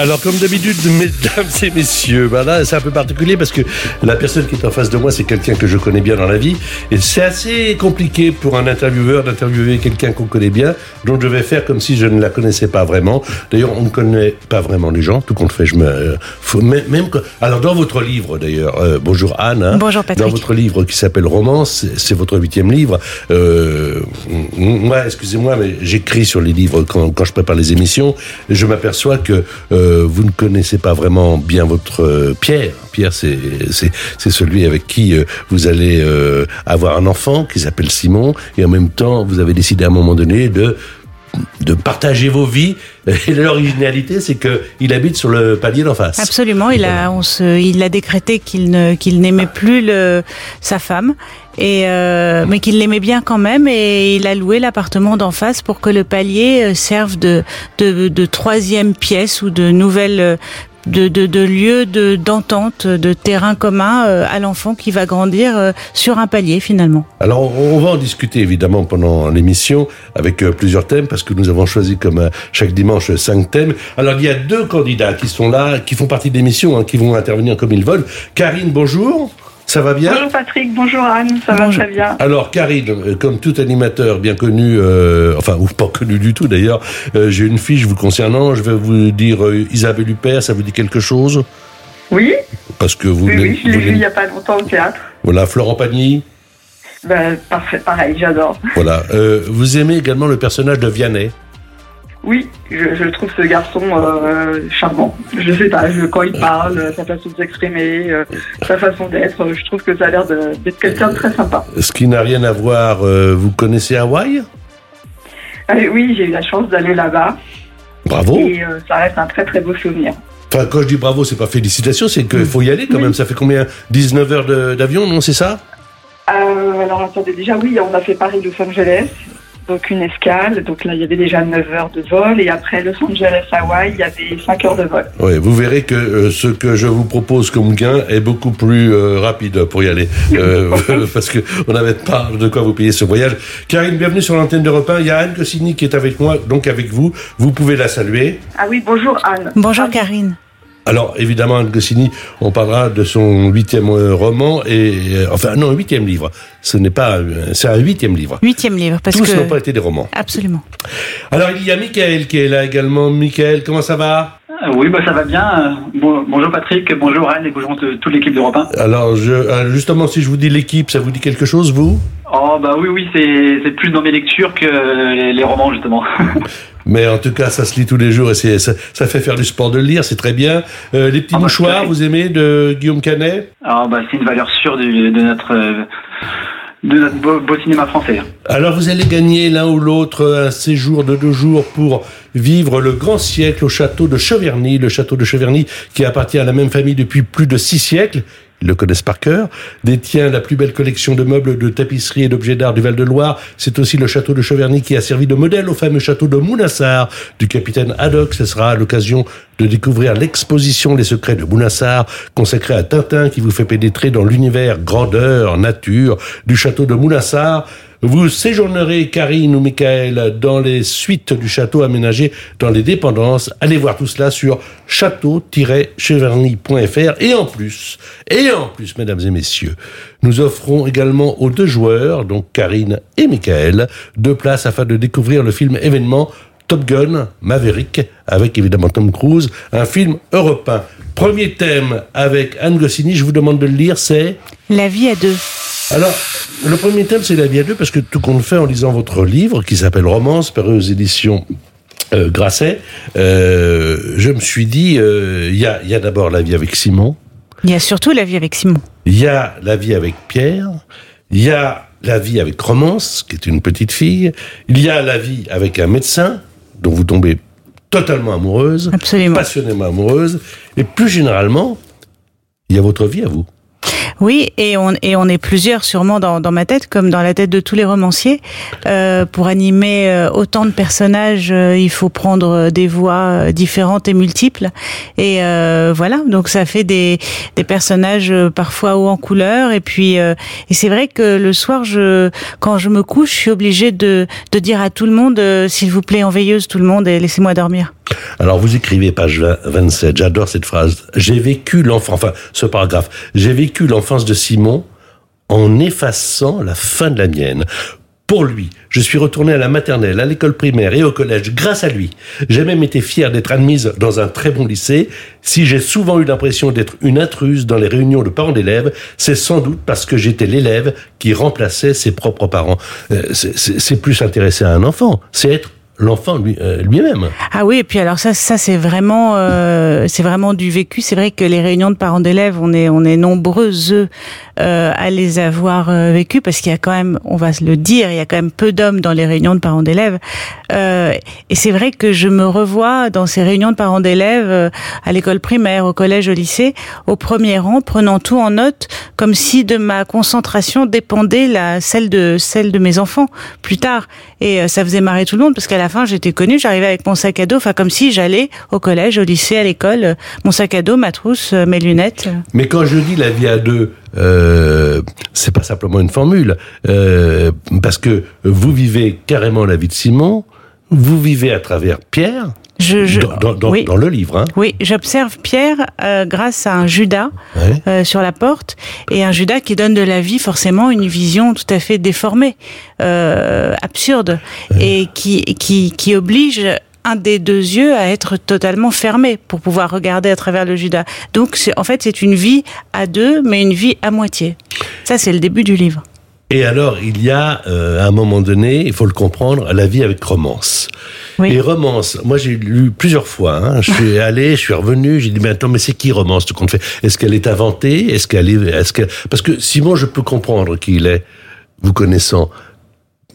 Alors, comme d'habitude, mesdames et messieurs, ben là, c'est un peu particulier parce que la personne qui est en face de moi, c'est quelqu'un que je connais bien dans la vie. Et c'est assez compliqué pour un intervieweur d'interviewer quelqu'un qu'on connaît bien. Donc, je vais faire comme si je ne la connaissais pas vraiment. D'ailleurs, on ne connaît pas vraiment les gens. Tout compte fait, je me. faut, même, que- alors, dans votre livre, d'ailleurs, euh, bonjour Anne. hein, Bonjour, Patrick. Dans votre livre qui s'appelle Romance, c'est- votre huitième livre. Euh, moi, excusez-moi, mais j'écris sur les livres quand, quand je prépare les émissions. Je m'aperçois que euh, vous ne connaissez pas vraiment bien votre euh, Pierre. Pierre, c'est celui avec qui euh, vous allez euh, avoir un enfant qui s'appelle Simon, et en même temps, vous avez décidé à un moment donné de de partager vos vies. Et l'originalité, c'est que il habite sur le palier d'en face. Absolument, il a, on se, il a décrété qu'il ne, qu'il n'aimait plus le, sa femme, et euh, mais qu'il l'aimait bien quand même, et il a loué l'appartement d'en face pour que le palier euh, serve de, de, de troisième pièce ou de nouvelle, euh, de, de, de de d'entente, de terrain commun euh, à l'enfant qui va grandir euh, sur un palier finalement. Alors, on va en discuter évidemment pendant l'émission avec euh, plusieurs thèmes parce que nous avons choisi comme chaque dimanche cinq thèmes. Alors, il y a deux candidats qui sont là, qui font partie de l'émission, hein, qui vont intervenir comme ils veulent. Karine, bonjour. Ça va bien Bonjour Patrick, bonjour Anne, ça Bonjour. va très bien. alors Karine, euh, comme tout animateur bien connu, euh, enfin ou pas connu du tout d'ailleurs, euh, j'ai une fiche vous concernant. Je vais vous dire euh, Isabelle Huppert, ça vous dit quelque chose? Oui, Parce que vous, oui, oui, je l'ai vu il n'y a pas longtemps au théâtre. voilà Florent Pagny, Ben, parfait, pareil, j'adore. voilà. Vous aimez également le personnage de Vianney? Oui, je, je trouve ce garçon euh, charmant. Je sais pas, je- quand il parle, sa façon de s'exprimer, euh, sa façon d'être, je trouve que ça a l'air de- d'être quelqu'un de très sympa. Ce qui n'a rien à voir. euh, vous connaissez Hawaï? Euh, oui, j'ai eu la chance d'aller là-bas Bravo. et ça reste un très très beau souvenir. Enfin, quand je dis bravo, c'est pas félicitations, c'est qu'il faut y aller quand Oui. même. Ça fait combien? 19 heures d'avion, non C'est ça? Alors attendez, déjà oui, on a fait Paris-Los Angeles, donc une escale, donc là il y avait déjà 9 heures de vol et après Los Angeles-Hawaï, il y avait 5 heures de vol. Oui, vous verrez que euh, ce que je vous propose comme gain est beaucoup plus euh, rapide pour y aller. Euh, parce que on n'avait pas de quoi vous payer ce voyage. Karine, bienvenue sur l'antenne de repas. Il y a Anne Cossini qui est avec moi, donc avec vous. Vous pouvez la saluer. Ah oui, bonjour Anne. Bonjour Karine. Alors, évidemment, Goscinny, on parlera de son huitième euh, roman et euh, enfin non, huitième livre. Ce n'est pas, euh, c'est un huitième livre. Huitième livre, parce Tous que n'ont pas été des romans. absolument. Alors, il y a Michael qui est là également. Michael, comment ça va? Oui, bah, ça va bien. Euh, bon- bonjour Patrick, bonjour Anne et bonjour euh, toute l'équipe d'Europe 1. Alors, je, euh, justement, si je vous dis l'équipe, ça vous dit quelque chose, vous? Oh bah oui, oui, c'est plus dans mes lectures que les, les romans justement. Mais en tout cas, ça se lit tous les jours et ça, ça fait faire du sport de le lire, c'est très bien. Euh, les petits Ah bah, mouchoirs, vous aimez, de Guillaume Canet? Alors bah c'est une valeur sûre de, notre euh, français. Alors, vous allez gagner l'un ou l'autre un séjour de deux jours pour vivre le grand siècle au château de Cheverny. Le château de Cheverny, qui appartient à la même famille depuis plus de six siècles, le connaissent par cœur, détient la plus belle collection de meubles, de tapisseries et d'objets d'art du Val-de-Loire. C'est aussi le château de Cheverny qui a servi de modèle au fameux château de Mounassar du capitaine Haddock. Ce sera l'occasion de découvrir l'exposition Les secrets de Mounassar, consacrée à Tintin, qui vous fait pénétrer dans l'univers grandeur, nature du château de Mounassar. Vous séjournerez, Karine ou Michael, dans les suites du château aménagé dans les dépendances. Allez voir tout cela sur château-cheverny.fr. Et en plus, et en plus, mesdames et messieurs, nous offrons également aux deux joueurs, donc Karine et Michael, deux places afin de découvrir le film événement Top Gun Maverick, avec évidemment Tom Cruise, un film européen. Premier thème avec Anne Goscinny, je vous demande de le lire, c'est... La vie à deux. Alors, le premier thème, c'est la vie à deux, parce que tout compte fait en lisant votre livre, qui s'appelle Romance, paru aux éditions euh, Grasset, euh, je me suis dit, euh, il y a, y a d'abord la vie avec Simon, Il y a surtout la vie avec Simon. il y a la vie avec Pierre, il y a la vie avec Romance, qui est une petite fille, il y a la vie avec un médecin, dont vous tombez totalement amoureuse, Absolument. passionnément amoureuse, et plus généralement, il y a votre vie à vous. Oui, et on, et on est plusieurs sûrement dans, dans ma tête, comme dans la tête de tous les romanciers. Euh, pour animer euh, autant de personnages, euh, il faut prendre euh, des voix différentes et multiples. Et euh, voilà, donc ça fait des, des personnages parfois hauts en couleur. Et puis, euh, et c'est vrai que le soir, je, quand je me couche, je suis obligée de, de dire à tout le monde, s'il vous plaît, en veilleuse, tout le monde, et laissez-moi dormir. Alors vous écrivez page 20 27, j'adore cette phrase. J'ai vécu l'enfant, enfin ce paragraphe, j'ai vécu l'enfance de Simon en effaçant la fin de la mienne. Pour lui, je suis retourné à la maternelle, à l'école primaire et au collège grâce à lui. J'ai même été fier d'être admise dans un très bon lycée. Si j'ai souvent eu l'impression d'être une intruse dans les réunions de parents d'élèves, c'est sans doute parce que j'étais l'élève qui remplaçait ses propres parents. Euh, c'est plus s'intéresser à un enfant, c'est être l'enfant lui- euh, lui-même. Ah oui, et puis alors ça, ça c'est vraiment, euh, c'est vraiment du vécu. C'est vrai que les réunions de parents d'élèves, on est, on est nombreuses euh, à les avoir euh, vécues parce qu'il y a quand même, on va se le dire, il y a quand même peu d'hommes dans les réunions de parents d'élèves. Euh, et c'est vrai que je me revois dans ces réunions de parents d'élèves euh, à l'école primaire, au collège, au lycée, au premier rang, prenant tout en note, comme si de ma concentration dépendait la celle de celle de mes enfants plus tard. Et ça faisait marrer tout le monde parce qu'à la fin j'étais connue, j'arrivais avec mon sac à dos, enfin comme si j'allais au collège, au lycée, à l'école, mon sac à dos, ma trousse, euh, mes lunettes. Mais quand je dis la vie à deux, euh, c'est pas simplement une formule, euh, parce que vous vivez carrément la vie de Simon, vous vivez à travers Pierre, Je, je, dans, oui. dans le livre. Hein. Oui, j'observe Pierre euh, grâce à un Judas euh, sur la porte et un Judas qui donne de la vie forcément une vision tout à fait déformée, euh, absurde et qui, qui, qui oblige un des deux yeux à être totalement fermé pour pouvoir regarder à travers le Judas. Donc en fait c'est une vie à deux mais une vie à moitié. Ça c'est le début du livre. Et alors, il y a, euh, à un moment donné, il faut le comprendre, la vie avec romance. Oui. Et romance, moi j'ai lu plusieurs fois, hein. je suis allé, je suis revenu, j'ai dit, mais attends, mais c'est qui romance tout compte fait? Est-ce qu'elle est inventée? Est-ce qu'elle est... Parce que Simon, je peux comprendre qui il est, vous connaissant.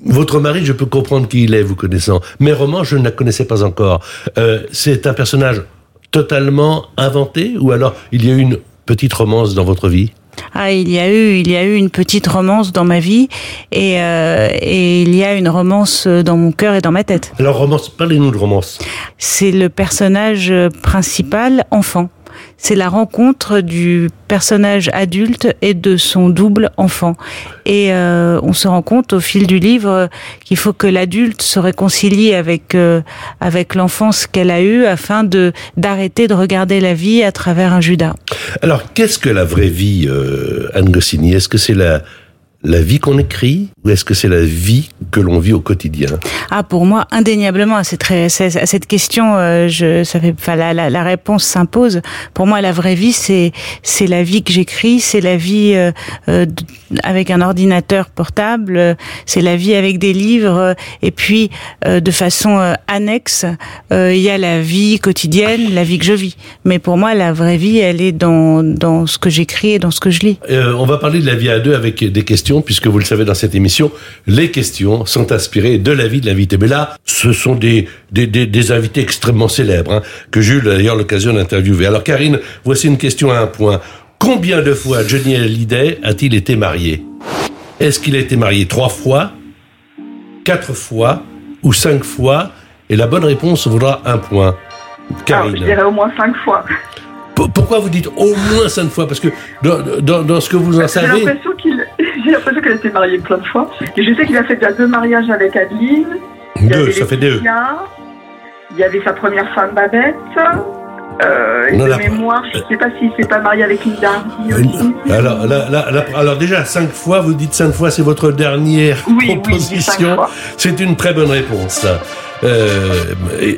Votre mari, je peux comprendre qui il est, vous connaissant. Mais romance, je ne la connaissais pas encore. Euh, c'est un personnage totalement inventé ou alors il y a eu une petite romance dans votre vie? Ah, il y a eu, il y a eu une petite romance dans ma vie et, euh, et il y a une romance dans mon cœur et dans ma tête. Alors romance, parlez-nous de romance. c'est le personnage principal enfant. C'est la rencontre du personnage adulte et de son double enfant. Et euh, on se rend compte au fil du livre qu'il faut que l'adulte se réconcilie avec euh, avec l'enfance qu'elle a eue afin de d'arrêter de regarder la vie à travers un Judas. Alors, qu'est-ce que la vraie vie, euh, Anne Goscinny? Est-ce que c'est la, la vie qu'on écrit ou est-ce que c'est la vie que l'on vit au quotidien? Ah, pour moi, indéniablement, à cette, ré- c'est- à cette question, euh, je, ça fait, enfin, la, la, la réponse s'impose. Pour moi, la vraie vie, c'est, c'est la vie que j'écris, c'est la vie euh, euh, avec un ordinateur portable, c'est la vie avec des livres, et puis euh, de façon euh, annexe, euh, il y a la vie quotidienne, la vie que je vis. Mais pour moi, la vraie vie, elle est dans, dans ce que j'écris et dans ce que je lis. Euh, On va parler de la vie à deux avec des questions, puisque vous le savez dans cette émission, les questions sont inspirées de la vie de l'invité. Mais là, ce sont des, des, des, des invités extrêmement célèbres, hein, que j'ai eu d'ailleurs l'occasion d'interviewer. Alors Karine, voici une question à un point. Combien de fois Johnny Hallyday a-t-il été marié? Est-ce qu'il a été marié trois fois, quatre fois ou cinq fois? Et la bonne réponse vaudra un point. Alors, Karine. je dirais au moins cinq fois. P- Pourquoi vous dites au moins cinq fois? Parce que dans, dans, dans ce que vous en J'ai savez, l'impression j'ai l'impression qu'elle a été mariée plein de fois. Et je sais qu'il a fait déjà deux mariages avec Adeline. Deux, ça fait deux. Il y avait sa première femme Babette. Euh, et Non, de la- mémoire, je ne sais pas s'il s'est pas marié avec Linda Hardy aussi. Alors, alors déjà, cinq fois, vous dites cinq fois, c'est votre dernière Oui, oui, proposition. fois. c'est une très bonne réponse. Euh,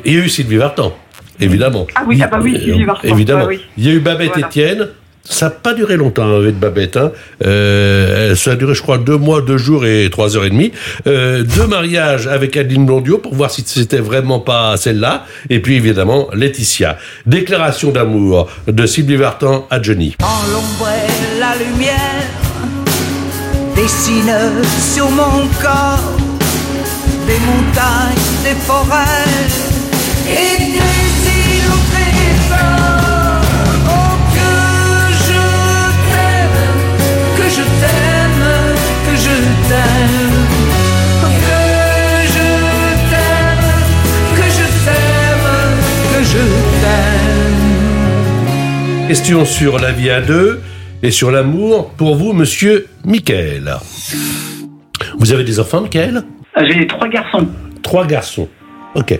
il y a eu Sylvie Vartan, évidemment. Ah oui, ah bah oui, Euh, Sylvie Vartan, Évidemment. bah oui. Il y a eu Babette Voilà. Étienne, ça n'a pas duré longtemps avec Babette. Hein. Euh, ça a duré, je crois, deux mois, deux jours et trois heures et demie. Euh, deux mariages avec Adeline Blondio pour voir si c'était vraiment pas celle-là. Et puis évidemment Laetitia. Déclaration d'amour de Sylvie Vartan à Johnny. Question sur la vie à deux et sur l'amour pour vous, monsieur Michael. Vous avez des enfants, Michael? Euh, J'ai trois garçons. Trois garçons. Ok.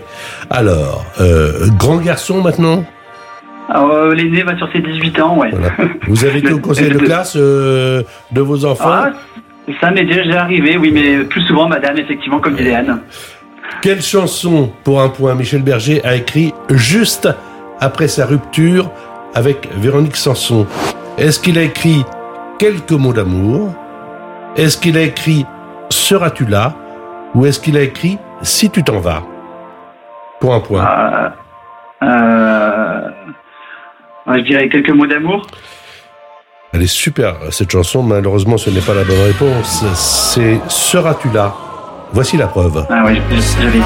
Alors, euh, grand garçon maintenant? Euh, L'aîné va sur ses 18 ans, ouais. Voilà. Vous avez été au conseil de classe euh, de vos enfants? Ah, ça m'est déjà arrivé, oui, mais plus souvent, madame, effectivement, comme disait Anne. Quelle chanson, pour un point, Michel Berger a écrit juste après sa rupture avec Véronique Sanson Est-ce qu'il a écrit quelques mots d'amour? Est-ce qu'il a écrit Seras-tu là? Ou est-ce qu'il a écrit Si tu t'en vas? Pour un point. Euh, euh, je dirais quelques mots d'amour. Elle est super, cette chanson. Malheureusement, ce n'est pas la bonne réponse. C'est Seras-tu là? Voici la preuve. Ah oui, j'avais.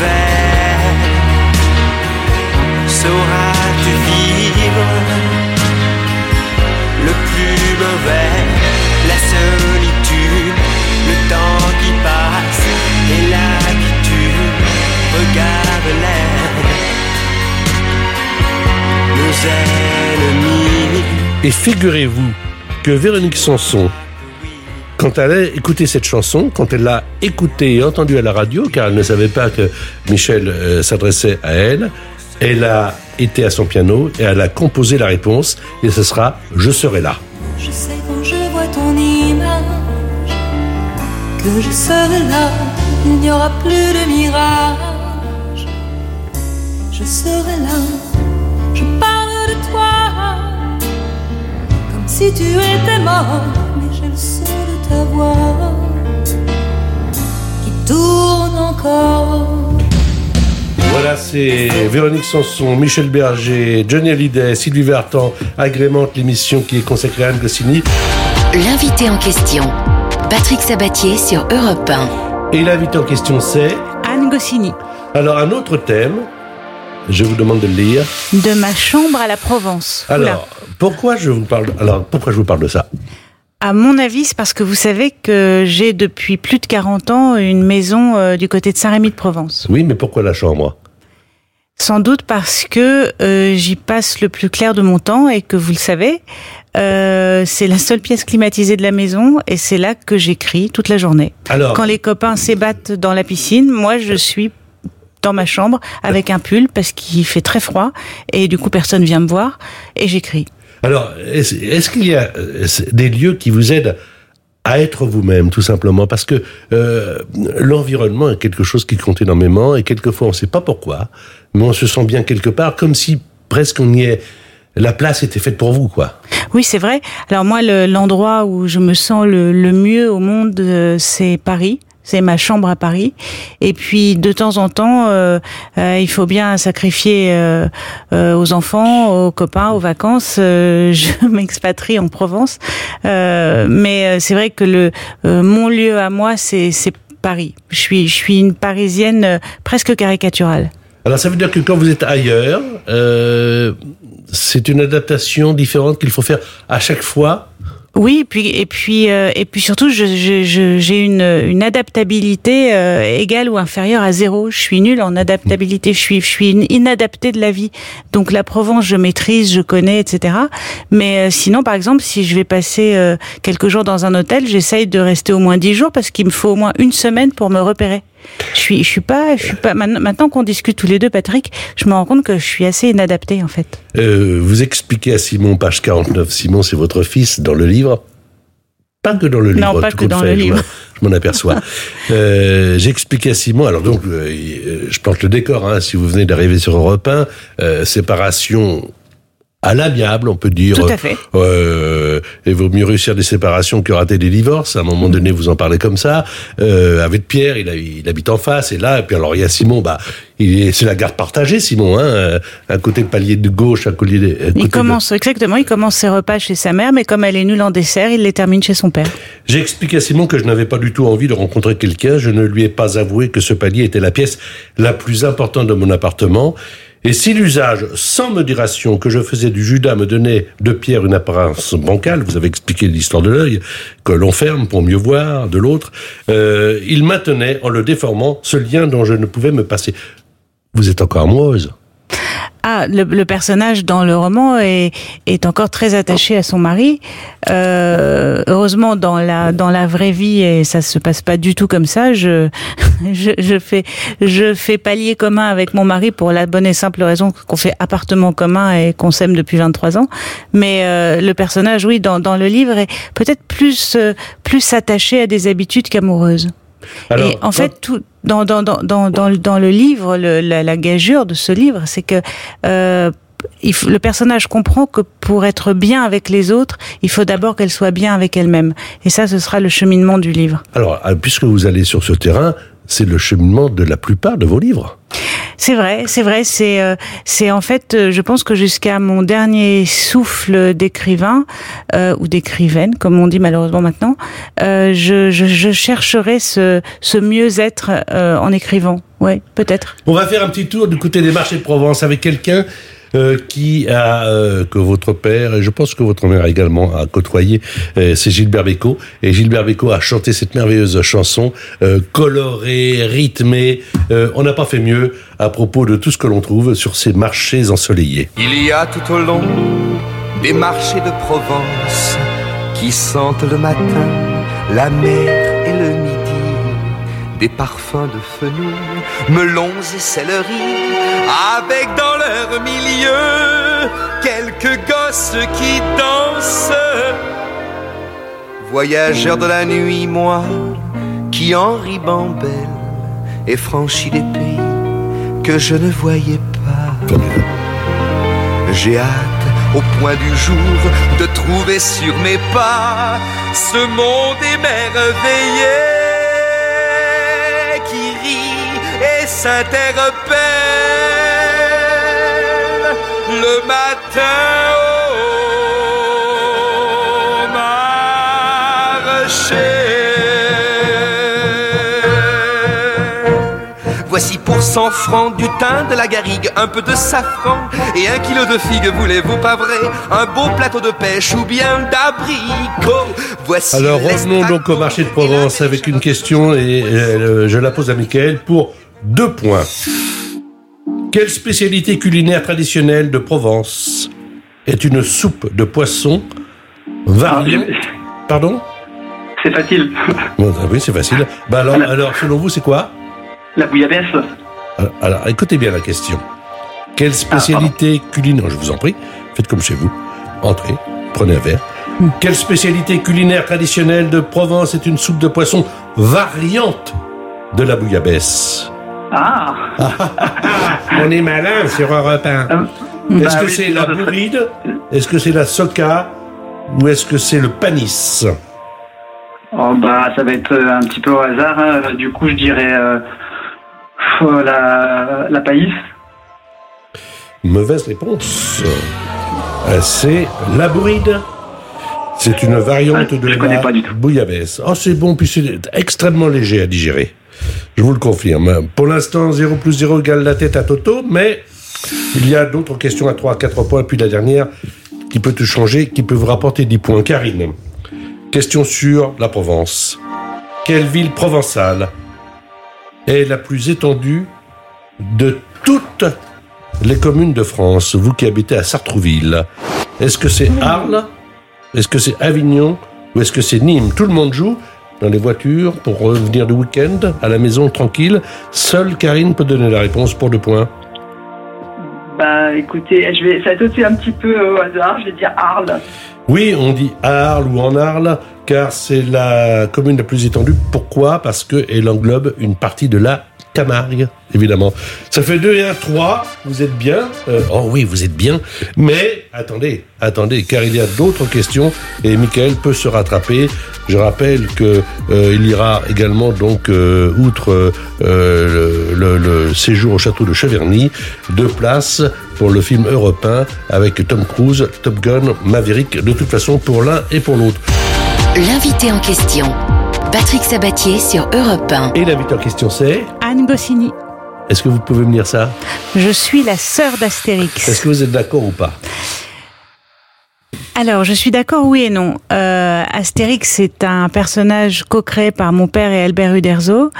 Vais Sauras-tu vivre le plus mauvais La solitude, le temps qui passe et l'habitude Regarde l'air. Nos ennemis. Et figurez-vous que Véronique Sanson, quand elle a écouté cette chanson, quand elle l'a écoutée et entendue à la radio, car elle ne savait pas que Michel euh, s'adressait à elle, elle a été à son piano et elle a composé la réponse, et ce sera Je serai là. Je sais quand je vois ton image que je serai là, il n'y aura plus de mirage. Je serai là, je parle de toi comme si tu étais mort, son de ta voix qui tourne encore. Voilà, c'est Véronique Sanson, Michel Berger, Johnny Hallyday, Sylvie Vartan agrémente l'émission qui est consacrée à Anne Goscinny. L'invité en question, Patrick Sabatier sur Europe 1. Et l'invité en question, c'est... Anne Goscinny. Alors, un autre thème, je vous demande de le lire. De ma chambre à la Provence. Oula. Alors, pourquoi je vous parle, alors, pourquoi je vous parle de ça? À mon avis, c'est parce que vous savez que j'ai depuis plus de 40 ans une maison euh, du côté de Saint-Rémy de Provence. Oui, mais pourquoi la chambre? Sans doute parce que euh, j'y passe le plus clair de mon temps et que vous le savez, euh, c'est la seule pièce climatisée de la maison et c'est là que j'écris toute la journée. Alors, Quand les copains s'ébattent dans la piscine, moi je suis dans ma chambre avec un pull parce qu'il fait très froid et du coup personne vient me voir et j'écris. Alors est-ce qu'il y a euh, des lieux qui vous aident à être vous-même, tout simplement? Parce que euh, l'environnement est quelque chose qui compte énormément et quelquefois on ne sait pas pourquoi, mais on se sent bien quelque part, comme si presque on y est. La place était faite pour vous, quoi. Oui, c'est vrai. Alors moi, le- l'endroit où je me sens le, le mieux au monde, euh, c'est Paris. C'est ma chambre à Paris. Et puis de temps en temps, euh, euh, il faut bien sacrifier euh, aux enfants, aux copains, aux vacances. Je m'expatrie en Provence, mais c'est vrai que le mon lieu à moi, c'est Paris. Je suis je suis une Parisienne presque caricaturale. Alors ça veut dire que quand vous êtes ailleurs, c'est une adaptation différente qu'il faut faire à chaque fois. Oui, et puis et puis euh, et puis surtout, je- je- je- j'ai une une adaptabilité euh, égale ou inférieure à zéro. Je suis nulle en adaptabilité. Je suis je suis inadaptée de la vie. Donc la Provence, je maîtrise, je connais, etc. Mais euh, sinon, par exemple, si je vais passer euh, quelques jours dans un hôtel, j'essaye de rester au moins dix jours parce qu'il me faut au moins une semaine pour me repérer. Je suis je suis pas je suis pas maintenant qu'on discute tous les deux, Patrick, je me rends compte que je suis assez inadaptée en fait. Euh, vous expliquez à Simon, page 49, Simon c'est votre fils dans le livre, Pas que dans le livre. Non, pas tout que dans fait, le je livre. Je m'en aperçois. euh, J'explique à Simon. Alors donc, euh, euh, je plante le décor. Hein, si vous venez d'arriver sur Europe 1, euh, séparation à l'amiable, on peut dire. Tout à fait. Euh, il vaut mieux réussir des séparations que rater des divorces. À un moment donné, vous en parlez comme ça. Euh, avec Pierre, il, a- il habite en face, et là, et puis alors il y a Simon. Bah, il est- c'est la garde partagée, Simon. Hein, euh, un côté palier de gauche, un collier. de- un Il de- commence, exactement, il commence ses repas chez sa mère, mais comme elle est nulle en dessert, il les termine chez son père. J'ai expliqué à Simon que je n'avais pas du tout envie de rencontrer quelqu'un. Je ne lui ai pas avoué que ce palier était la pièce la plus importante de mon appartement. Et si l'usage sans modération que je faisais du Judas me donnait de Pierre une apparence bancale, vous avez expliqué l'histoire de l'œil, que l'on ferme pour mieux voir de l'autre, euh, il maintenait en le déformant ce lien dont je ne pouvais me passer. Vous êtes encore amoureuse Ah, le, le personnage dans le roman est, est encore très attaché à son mari. Euh, heureusement, dans la dans la vraie vie, et ça se passe pas du tout comme ça. Je je, je fais je fais palier commun avec mon mari pour la bonne et simple raison qu'on fait appartement commun et qu'on s'aime depuis 23 ans. Mais euh, le personnage, oui, dans dans le livre est peut-être plus euh, plus attaché à des habitudes qu'amoureuse. et en fait, tout, dans, dans, dans, dans, dans, le- livre, le- la, gageure de ce livre, c'est que euh, il le personnage comprend que pour être bien avec les autres, il faut d'abord qu'elle soit bien avec elle-même. Et ça, ce sera le cheminement du livre. Alors, euh, puisque vous allez sur ce terrain, c'est le cheminement de la plupart de vos livres. C'est vrai, c'est vrai, c'est euh, c'est en fait, euh, je pense que jusqu'à mon dernier souffle d'écrivain euh, ou d'écrivaine, comme on dit malheureusement maintenant, euh, je, je, je chercherai ce, ce mieux-être euh, en écrivant. Ouais, peut-être. On va faire un petit tour du côté des marchés de Provence avec quelqu'un euh, qui a euh, que votre père et je pense que votre mère également a côtoyé, euh, c'est Gilbert Bécaud et Gilbert Bécaud a chanté cette merveilleuse chanson euh, colorée, rythmée. Euh, on n'a pas fait mieux à propos de tout ce que l'on trouve sur ces marchés ensoleillés. Il y a tout au long des marchés de Provence qui sentent le matin la mer. Des parfums de fenouil, melons et céleri, avec dans leur milieu quelques gosses qui dansent. Voyageur de la nuit, moi, qui en ribambelle ai franchi des pays que je ne voyais pas. J'ai hâte au point du jour de trouver sur mes pas ce monde émerveillé et s'interpelle le matin au marché. Voici pour 100 francs du thym, de la garrigue, un peu de safran et un kilo de figues, voulez-vous pas vrai Un beau plateau de pêche ou bien d'abricot? Voici Alors revenons donc au marché de Provence avec une question et euh, je la pose à Michael pour deux points. Quelle spécialité culinaire traditionnelle de Provence est une soupe de poisson variée Pardon C'est facile. Bon, ah Oui, c'est facile. Bah alors, alors, selon vous, c'est quoi La bouillabaisse. alors, alors, écoutez bien la question. Quelle spécialité culinaire Je vous en prie, faites comme chez vous. Entrez, prenez un verre. Quelle spécialité culinaire traditionnelle de Provence est une soupe de poisson variante de la bouillabaisse Ah On est malin sur Europe 1. Euh, Est-ce bah que oui, c'est la bourride? Est-ce que c'est la soca? Ou est-ce que c'est le panis? Oh, bah, ça va être euh, un petit peu au hasard. hein. Du coup, je dirais euh, la, la païs. Mauvaise réponse. Euh, C'est la bourride. C'est une variante Ah, de la bouillabaisse. Oh, c'est bon, puis c'est extrêmement léger à digérer. Je vous le confirme. Pour l'instant, 0 plus 0 égale la tête à Toto, mais il y a d'autres questions à 3 à 4 points, puis la dernière qui peut tout changer, qui peut vous rapporter 10 points. Karine, question sur la Provence. Quelle ville provençale est la plus étendue de toutes les communes de France, vous qui habitez à Sartrouville, est-ce que c'est Arles? Est-ce que c'est Avignon? Ou est-ce que c'est Nîmes? Tout le monde joue dans les voitures pour revenir du week-end, à la maison tranquille. Seule Karine peut donner la réponse pour deux points. Bah écoutez, je vais, ça va un petit peu au hasard, je vais dire Arles. Oui, on dit à Arles ou en Arles. Car c'est la commune la plus étendue. Pourquoi? Parce qu'elle englobe une partie de la Camargue, évidemment. Ça fait 2 et 1, 3. Vous êtes bien Euh, Oh oui, vous êtes bien. Mais attendez, attendez, car il y a d'autres questions et Michael peut se rattraper. Je rappelle que euh, il ira également donc euh, outre euh, le, le- séjour au château de Cheverny, deux places pour le film européen avec Tom Cruise, Top Gun, Maverick. De toute façon, pour l'un et pour l'autre. L'invité en question, Patrick Sabatier sur Europe 1. Et l'invité en question, c'est Anne Goscinny. Est-ce que vous pouvez me dire ça? Je suis la sœur Est-ce d'Astérix. que vous êtes d'accord ou pas? Alors, je suis d'accord, oui et non. Euh, Astérix, c'est un personnage co-créé par mon père et Albert Uderzo.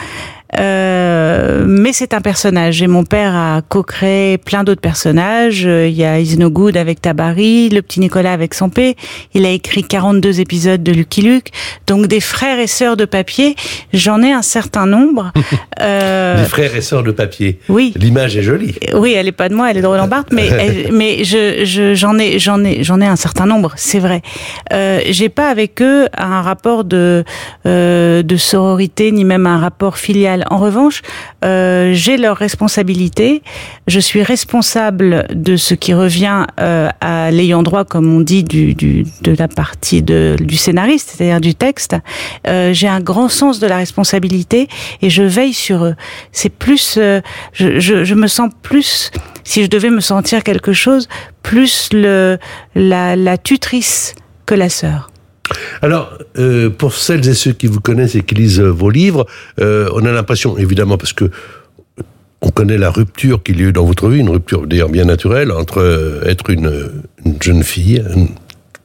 Euh, mais c'est un personnage et mon père a co-créé plein d'autres personnages. Euh, Il y a Is No Good avec Tabari, le petit Nicolas avec son P. Il a écrit 42 épisodes de Lucky Luke. Donc des frères et sœurs de papier, j'en ai un certain nombre. Euh, Les frères et sœurs de papier. oui. L'image est jolie. Oui, elle est pas de moi, elle est de Roland Barthes, mais elle- mais je je- j'en ai j'en ai j'en ai un certain nombre, c'est vrai. Euh, J'ai pas avec eux un rapport de euh, de sororité ni même un rapport filial. En revanche, euh, j'ai leur responsabilité. Je suis responsable de ce qui revient euh, à l'ayant droit, comme on dit, de la partie du scénariste, c'est-à-dire du texte. Euh, j'ai un grand sens de la responsabilité et je veille sur eux. C'est plus, je, me sens plus, si je devais me sentir quelque chose, plus la, la tutrice que la sœur. Alors, euh, pour celles et ceux qui vous connaissent et qui lisent euh, vos livres, euh, on a l'impression, évidemment, parce que on connaît la rupture qu'il y a eu dans votre vie, une rupture d'ailleurs bien naturelle, entre euh, être une, une jeune fille,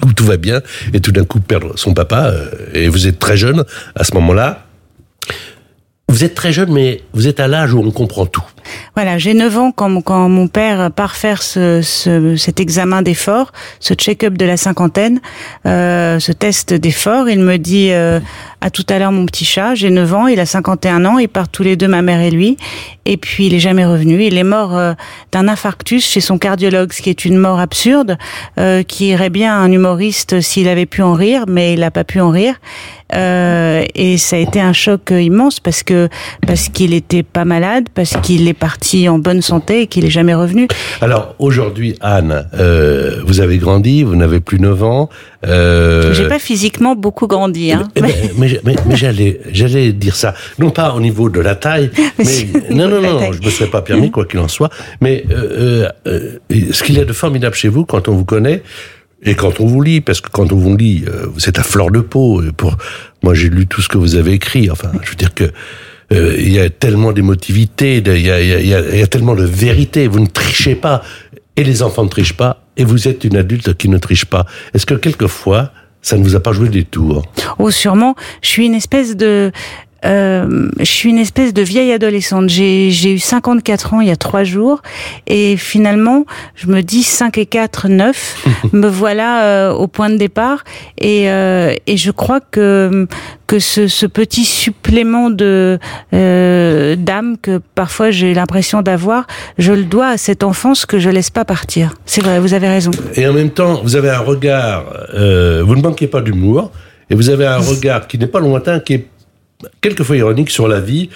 où tout va bien, et tout d'un coup perdre son papa, euh, et vous êtes très jeune à ce moment-là. Vous êtes très jeune, mais vous êtes à l'âge où on comprend tout. Voilà, j'ai 9 ans quand, mon- père part faire ce, ce- cet examen d'effort, ce check-up de la cinquantaine, euh, ce test d'effort. Il me dit euh, à tout à l'heure mon petit chat, j'ai 9 ans, il a 51 ans, ils partent tous les deux, ma mère et lui, et puis il est jamais revenu. Il est mort euh, d'un infarctus chez son cardiologue, ce qui est une mort absurde, euh, qui irait bien à un humoriste s'il avait pu en rire, mais il n'a pas pu en rire. Euh, et ça a été un choc immense parce que parce qu'il était pas malade, parce qu'il est parti en bonne santé et qu'il est jamais revenu. Alors, aujourd'hui, Anne, euh, vous avez grandi, vous n'avez plus 9 ans. Euh, J'ai pas physiquement beaucoup grandi, hein. Mais mais, mais j'allais, j'allais dire ça. Non pas au niveau de la taille, Mais non, non, non, taille. je me serais pas permis, quoi qu'il en soit. Mais euh, ce qu'il y a de formidable chez vous, quand on vous connaît, et quand on vous lit, parce que quand on vous lit, vous êtes à fleur de peau. Pour moi, j'ai lu tout ce que vous avez écrit. Enfin, je veux dire que euh, il y a tellement d'émotivité, il y a tellement de vérité. Vous ne trichez pas, et les enfants ne trichent pas, et vous êtes une adulte qui ne triche pas. Est-ce que quelquefois, ça ne vous a pas joué des tours? Oh, sûrement. Je suis une espèce de, euh, je suis une espèce de vieille adolescente. J'ai, eu 54 ans il y a trois jours et finalement, je me dis 5 et 4, 9. me voilà euh, au point de départ et, euh, et je crois que que ce, ce petit supplément de d'âme que parfois j'ai l'impression d'avoir, je le dois à cette enfance que je laisse pas partir. C'est vrai, vous avez raison. Et en même temps, vous avez un regard, vous ne manquez pas d'humour, et vous avez un regard qui n'est pas lointain, qui est quelquefois ironique sur la vie.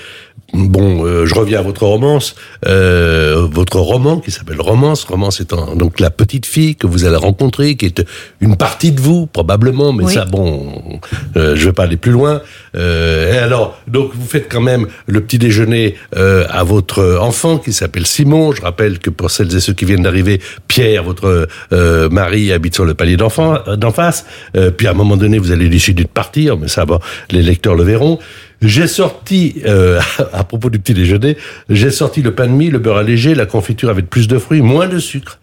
Bon, euh, je reviens à votre romance, euh, votre roman qui s'appelle Romance. Romance étant donc la petite fille que vous allez rencontrer, qui est une partie de vous probablement, mais Oui. ça, bon, euh, je vais pas aller plus loin. Euh, et alors, donc vous faites quand même le petit déjeuner euh, à votre enfant qui s'appelle Simon. Je rappelle que pour celles et ceux qui viennent d'arriver, Pierre, votre euh, mari, habite sur le palier d'en face. Euh, puis à un moment donné, vous allez décider de partir, mais ça, bon, les lecteurs le verront. J'ai sorti, euh, à propos du petit déjeuner, j'ai sorti le pain de mie, le beurre allégé, la confiture avec plus de fruits, moins de sucre.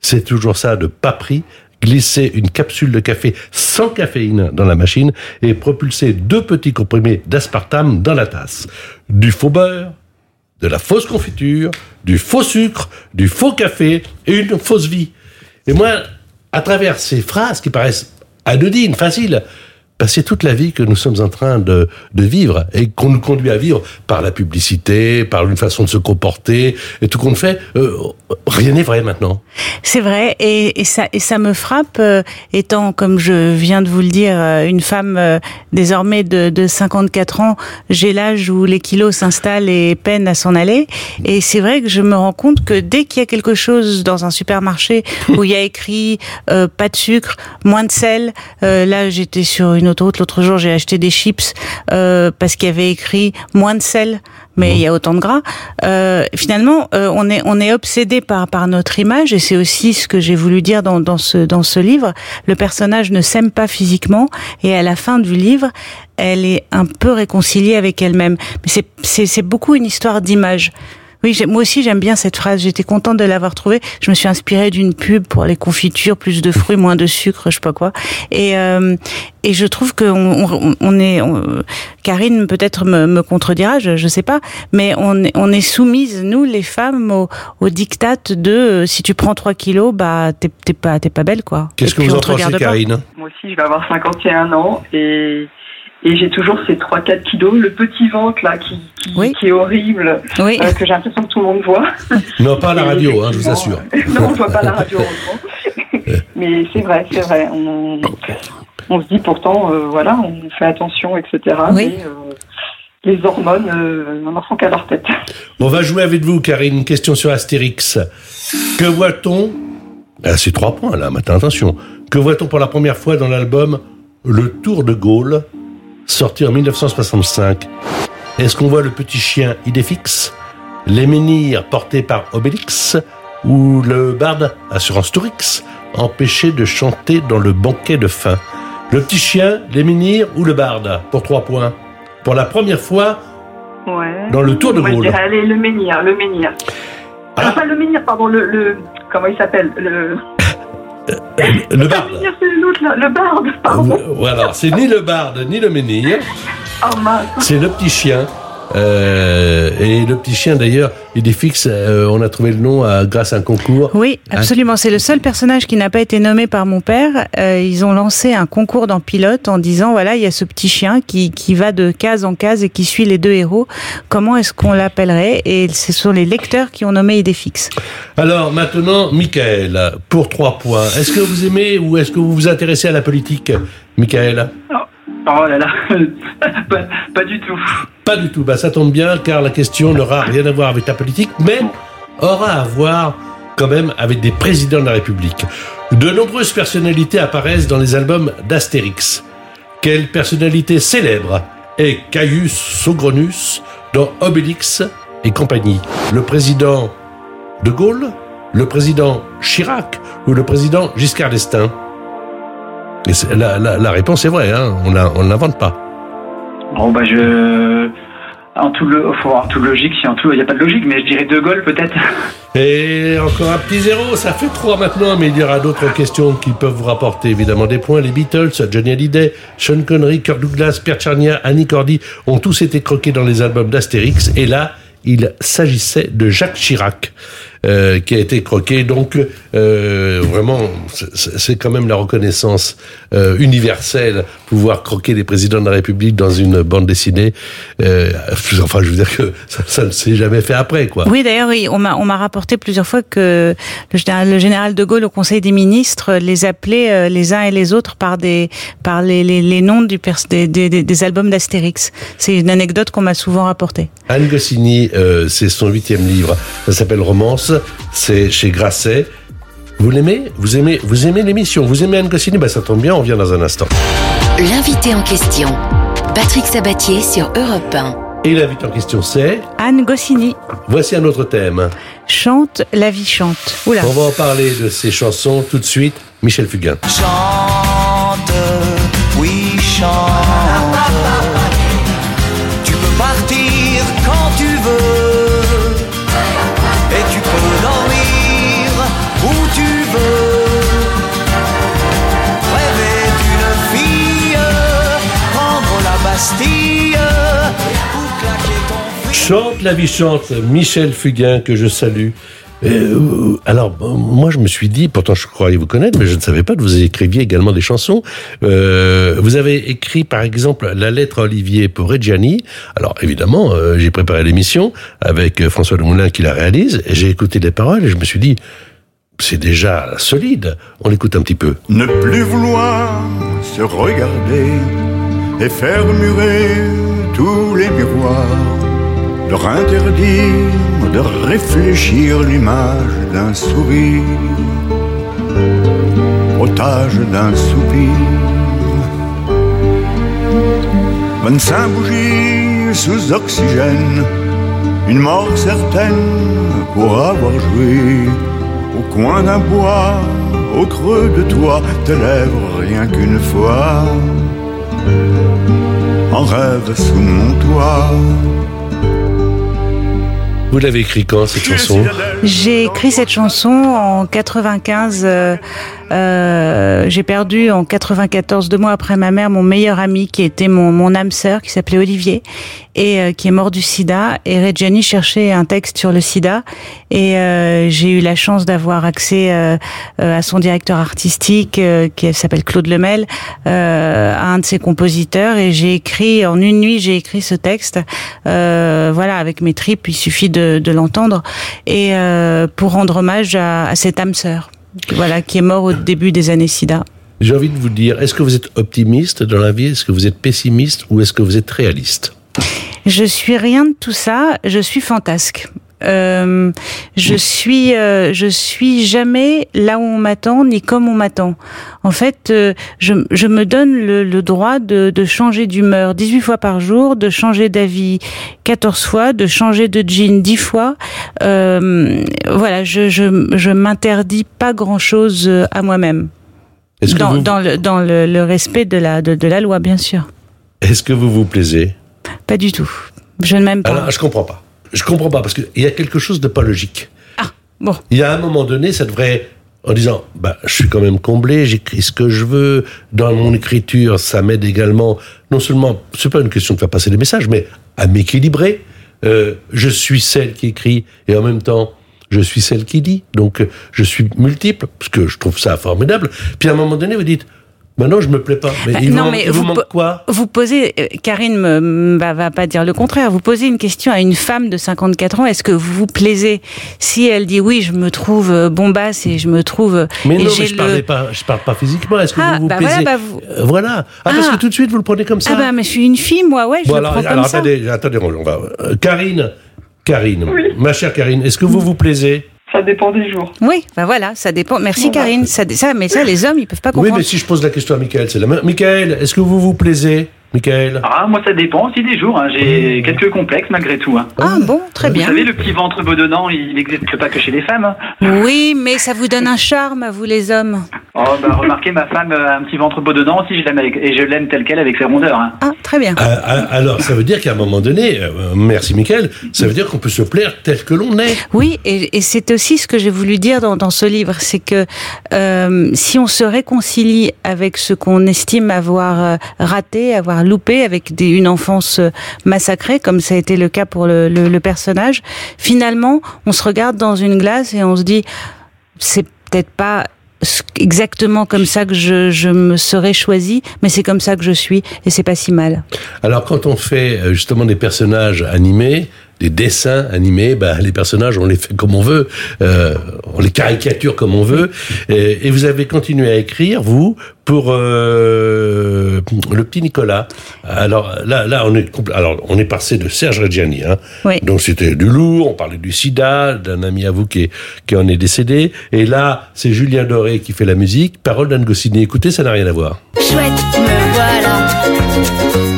C'est toujours ça de pas pris. Glisser une capsule de café sans caféine dans la machine et propulser deux petits comprimés d'aspartame dans la tasse. Du faux beurre, de la fausse confiture, du faux sucre, du faux café et une fausse vie. Et moi, à travers ces phrases qui paraissent anodines, faciles, c'est toute la vie que nous sommes en train de, vivre et qu'on nous conduit à vivre par la publicité, par une façon de se comporter et tout qu'on fait. Euh, rien n'est vrai maintenant. C'est vrai et, ça me frappe euh, étant comme je viens de vous le dire euh, une femme désormais de 54 ans, j'ai l'âge où les kilos s'installent et peinent à s'en aller et c'est vrai que je me rends compte que dès qu'il y a quelque chose dans un supermarché où il y a écrit pas de sucre, moins de sel, là j'étais sur une autoroute l'autre jour, j'ai acheté des chips euh, parce qu'il y avait écrit moins de sel, mais il y a autant de gras. Euh, finalement, euh, on est on est obsédé par par notre image et c'est aussi ce que j'ai voulu dire dans dans ce dans ce livre. Le personnage ne s'aime pas physiquement et à la fin du livre, elle est un peu réconciliée avec elle-même. Mais c'est c'est beaucoup une histoire d'image. Oui, moi aussi j'aime bien cette phrase. J'étais contente de l'avoir trouvée. Je me suis inspirée d'une pub pour les confitures, plus de fruits, moins de sucre, je sais pas quoi. Et euh, et je trouve que on, on est on, Karine peut-être me, me, contredira, je je sais pas, mais on est on est soumise nous les femmes au, au diktat de euh, si tu prends 3 kilos, bah t'es t'es pas t'es pas belle quoi. Qu'est-ce que vous en pensez, Karine? Moi aussi, je vais avoir 51 ans et et j'ai toujours ces 3-4 kilos, le petit ventre là qui, qui, Oui. qui est horrible, Oui. euh, que j'ai l'impression que tout le monde voit. Non, pas à la radio, hein, je vous assure. non, on voit pas la radio, heureusement. Mais c'est vrai, c'est vrai. On, on se dit pourtant, euh, voilà, on fait attention, etc. Oui. Mais euh, les hormones euh, n'en font qu'à leur tête. On va jouer avec vous, Karine. Une question sur Astérix. Que voit-on? Ah, C'est trois points là, maintenant attention. Que voit-on pour la première fois dans l'album Le Tour de Gaulle, sorti en 1965 Est-ce qu'on voit le petit chien Idéfix, les menhirs portés par Obélix ou le barde Assurance Tourix, empêché de chanter dans le banquet de fin? Le petit chien, les menhirs ou le barde? Pour trois points. Pour la première fois Ouais. dans le Tour de dirais, allez, le menhir, le menhir. Ah. Enfin, le menhir, pardon, le, le comment il s'appelle le, Le le barde. le barde, pardon. Voilà, c'est ni le barde ni le menhir, Oh c'est le petit chien. Euh, et le petit chien d'ailleurs, il est fixe. euh, on a trouvé le nom à- grâce à un concours. Oui, absolument. C'est le seul personnage qui n'a pas été nommé par mon père. Euh, ils ont lancé un concours dans Pilote en disant voilà, il y a ce petit chien qui, qui va de case en case et qui suit les deux héros. Comment est-ce qu'on l'appellerait? Et ce sont les lecteurs qui ont nommé Idéfix. Alors maintenant, Michael, pour trois points. Est-ce que vous aimez ou est-ce que vous vous intéressez à la politique, Michael? Oh là là, pas, du tout. Pas du tout. Bah ça tombe bien car la question n'aura rien à voir avec la politique, mais aura à voir quand même avec des présidents de la République. De nombreuses personnalités apparaissent dans les albums d'Astérix. Quelle personnalité célèbre est Caius Sogronus dans Obélix et compagnie? Le président de Gaulle, le président Chirac ou le président Giscard d'Estaing? Et la, la- la réponse est vraie, hein, on ne l'invente pas. Bon bah je, en tout le, faut avoir tout logique. Si en tout, il n'y a pas de logique, mais je dirais De Gaulle peut-être. Et encore un petit zéro, ça fait trois maintenant, mais il y aura d'autres questions qui peuvent vous rapporter évidemment des points. Les Beatles, Johnny Hallyday, Sean Connery, Kirk Douglas, Pierre Charnia, Annie Cordy ont tous été croqués dans les albums d'Astérix. Et là, il s'agissait de Jacques Chirac. Euh, qui a été croqué. Donc, euh, vraiment, c'est quand même la reconnaissance euh, universelle, pouvoir croquer les présidents de la République dans une bande dessinée. Euh, enfin, je veux dire que ça, ça ne s'est jamais fait après, quoi. Oui, d'ailleurs, oui, on m'a rapporté plusieurs fois que le général, le général de Gaulle au Conseil des ministres les appelait les uns et les autres par des par les, les, les noms du pers des, des, albums d'Astérix. C'est une anecdote qu'on m'a souvent rapportée. Anne Goscinny, c'est son huitième livre. Ça s'appelle Romance. C'est chez Grasset. Vous l'aimez? Vous aimez Vous aimez l'émission Vous aimez Anne Goscinny bah, Ça tombe bien, on vient dans un instant. L'invité en question. Patrick Sabatier sur Europe 1. Et l'invité en question, c'est? Anne Goscinny Voici un autre thème. chante, la vie chante. Oula. On va en parler de ces chansons tout de suite. Michel Fugain. Chante, oui chante. Chante la vie chante, Michel Fugain, que je salue. Euh, alors, bon, moi, je me suis dit, pourtant, je croyais vous connaître, mais je ne savais pas que vous écriviez également des chansons. Euh, vous avez écrit, par exemple, La lettre Olivier pour Reggiani. Alors, évidemment, euh, j'ai préparé l'émission avec euh, François Lemoulin qui la réalise, j'ai écouté les paroles, et je me suis dit, c'est déjà solide. On l'écoute un petit peu. Ne plus vouloir se regarder et faire murer tous les miroirs, leur interdire de réfléchir l'image d'un sourire, otage d'un soupir. 25 bougies sous oxygène, une mort certaine pour avoir joué au coin d'un bois, au creux de toi, tes lèvres rien qu'une fois, en rêve sous mon toit. Vous l'avez écrit quand, cette chanson J'ai écrit cette chanson en 95. Euh, j'ai perdu en 94, deux mois après ma mère, mon meilleur ami qui était mon, mon âme sœur, qui s'appelait Olivier, et euh, qui est mort du sida. Et Reggiani cherchait un texte sur le sida. Et euh, j'ai eu la chance d'avoir accès à son directeur artistique, qui s'appelle Claude Lemel, à un de ses compositeurs. Et j'ai écrit, en une nuit, j'ai écrit ce texte. Voilà, avec mes tripes, il suffit de, de l'entendre. Et pour rendre hommage à, à cette âme sœur voilà, qui est mort au début des années SIDA. J'ai envie de vous dire, est-ce que vous êtes optimiste dans la vie? Est-ce que vous êtes pessimiste ou est-ce que vous êtes réaliste? Je suis rien de tout ça, je suis fantasque. Euh, je suis, euh, je suis jamais là où on m'attend ni comme on m'attend. En fait, euh, je, je me donne le, le droit de, de changer d'humeur 18 fois par jour, de changer d'avis 14 fois, de changer de jean 10 fois. Voilà, je, je, je m'interdis pas grand-chose euh, à moi-même. Dans, vous- dans, le, dans le, le respect de la, de, de la loi, bien sûr. Est-ce que vous vous plaisez? Pas du tout. Je ne m'aime pas. Alors, je comprends pas. Je comprends pas parce qu'il y a quelque chose de pas logique. Ah, bon. Il y a un moment donné, ça devrait, en disant, bah, je suis quand même comblé, j'écris ce que je veux, dans mon écriture, ça m'aide également, non seulement, c'est pas une question de faire passer des messages, mais à m'équilibrer. Euh, je suis celle qui écrit et en même temps, je suis celle qui dit. Donc, je suis multiple, parce que je trouve ça formidable. Puis à un moment donné, vous dites, maintenant, je me plais pas. Mais Bah, il non, manque- mais il vous vous manque po- quoi? Vous posez, euh, Karine me, me- va, pas dire le contraire, vous posez une question à une femme de 54 ans, est-ce que vous vous plaisez? Si elle dit oui, je me trouve euh, bombasse et je me trouve... Mais et non, mais je le- pas, je parle pas physiquement. Est-ce que Ah, vous vous bah plaisez? voilà, bah vous- Euh, voilà. Ah, parce Ah. que tout de suite, vous le prenez comme ça. Ah bah mais je suis une fille moi, ouais, je Bon, le alors, prends comme alors, ça. attendez, attendez, on va. euh, Karine, Karine, Oui. ma chère Karine, est-ce que vous vous plaisez? Ça dépend des jours. Oui, bah voilà, ça dépend. Merci Bon, bah. Karine, ça, ça, mais ça les hommes ils peuvent pas Oui, comprendre. mais si je pose la question à Michael, c'est la même. Michael, est-ce que vous vous plaisez Michael Ah, moi, ça dépend aussi des jours. hein. J'ai quelques complexes malgré tout. hein. Ah bon, très Vous bien. savez, le petit ventre bedonnant, il n'existe pas que chez les femmes. hein. Oui, mais ça vous donne un charme à vous les hommes. Oh, bah, remarquez, ma femme a un petit ventre bedonnant aussi, je l'aime avec- et je l'aime tel quel avec ses rondeurs. hein. Ah, très bien. Ah, ah, Alors, ça veut dire qu'à un moment donné, euh, merci Michael, ça veut dire qu'on peut se plaire tel que l'on est. Oui, et, et c'est aussi ce que j'ai voulu dire dans, dans ce livre, c'est que euh, si on se réconcilie avec ce qu'on estime avoir euh, raté, avoir loupé, avec une enfance euh, massacrée, comme ça a été le cas pour le, personnage, finalement, on se regarde dans une glace et on se dit, c'est peut-être pas exactement comme ça que je, me serais choisi, mais c'est comme ça que je suis, et c'est pas si mal. Alors, quand on fait euh, justement des personnages animés, des dessins animés, bah, les personnages, on les fait comme on veut, euh, on les caricature comme on veut. Et vous avez continué à écrire, vous, pour euh, le petit Nicolas. Alors là, là, on est, alors on est passé de Serge Reggiani, hein. Oui. Donc c'était du lourd, on parlait du sida, d'un ami à vous qui, est, qui en est décédé. Et là, c'est Julien Doré qui fait la musique, parole d'Anne Goscinny. Écoutez, ça n'a rien à voir. Chouette, me voilà.